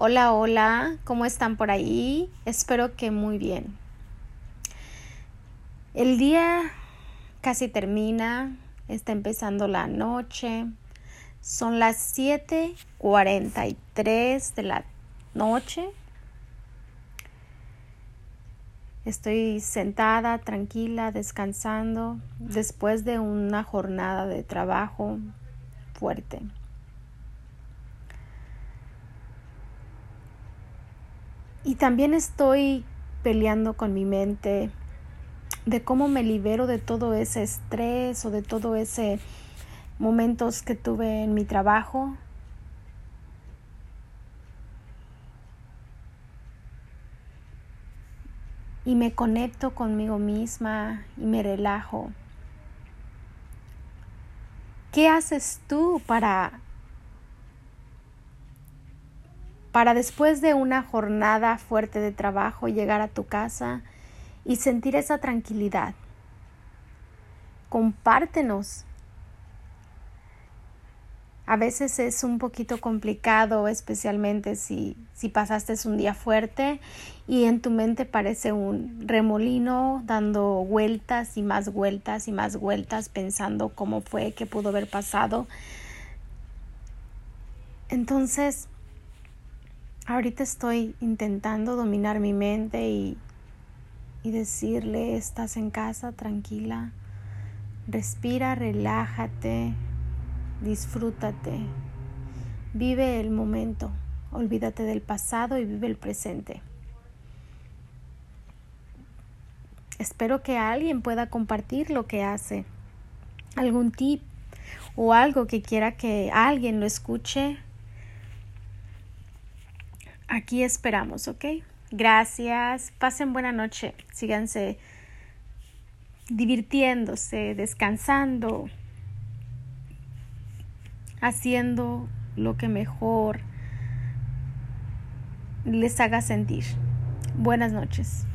Hola, hola, ¿cómo están por ahí? Espero que muy bien. El día casi termina, está empezando la noche, son las 7:43 de la noche. Estoy sentada, tranquila, descansando después de una jornada de trabajo fuerte. Y también estoy peleando con mi mente de cómo me libero de todo ese estrés o de todo ese momentos que tuve en mi trabajo. Y me conecto conmigo misma y me relajo. ¿Qué haces tú para para después de una jornada fuerte de trabajo llegar a tu casa y sentir esa tranquilidad. Compártenos. A veces es un poquito complicado, especialmente si, si pasaste un día fuerte y en tu mente parece un remolino dando vueltas y más vueltas y más vueltas pensando cómo fue, qué pudo haber pasado. Entonces, Ahorita estoy intentando dominar mi mente y, y decirle, estás en casa, tranquila, respira, relájate, disfrútate, vive el momento, olvídate del pasado y vive el presente. Espero que alguien pueda compartir lo que hace, algún tip o algo que quiera que alguien lo escuche Aquí esperamos, ¿ok? Gracias. Pasen buena noche. Síganse divirtiéndose, descansando, haciendo lo que mejor les haga sentir. Buenas noches.